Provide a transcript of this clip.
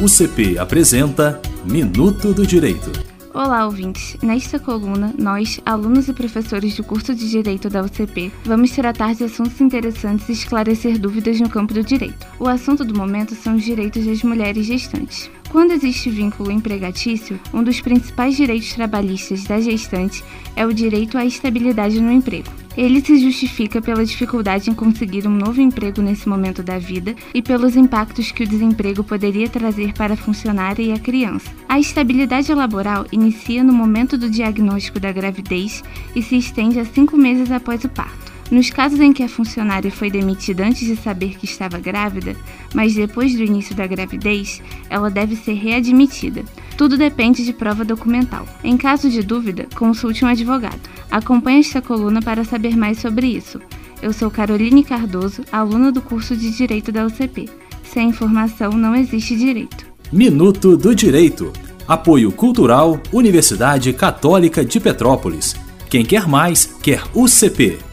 UCP apresenta Minuto do Direito. Olá, ouvintes! Nesta coluna, nós, alunos e professores do curso de Direito da UCP, vamos tratar de assuntos interessantes e esclarecer dúvidas no campo do direito. O assunto do momento são os direitos das mulheres gestantes. Quando existe vínculo empregatício, um dos principais direitos trabalhistas da gestante é o direito à estabilidade no emprego. Ele se justifica pela dificuldade em conseguir um novo emprego nesse momento da vida e pelos impactos que o desemprego poderia trazer para a funcionária e a criança. A estabilidade laboral inicia no momento do diagnóstico da gravidez e se estende a cinco meses após o parto. Nos casos em que a funcionária foi demitida antes de saber que estava grávida, mas depois do início da gravidez, ela deve ser readmitida. Tudo depende de prova documental. Em caso de dúvida, consulte um advogado. Acompanhe esta coluna para saber mais sobre isso. Eu sou Caroline Cardoso, aluna do curso de Direito da UCP. Sem informação não existe direito. Minuto do Direito. Apoio Cultural Universidade Católica de Petrópolis. Quem quer mais, quer UCP.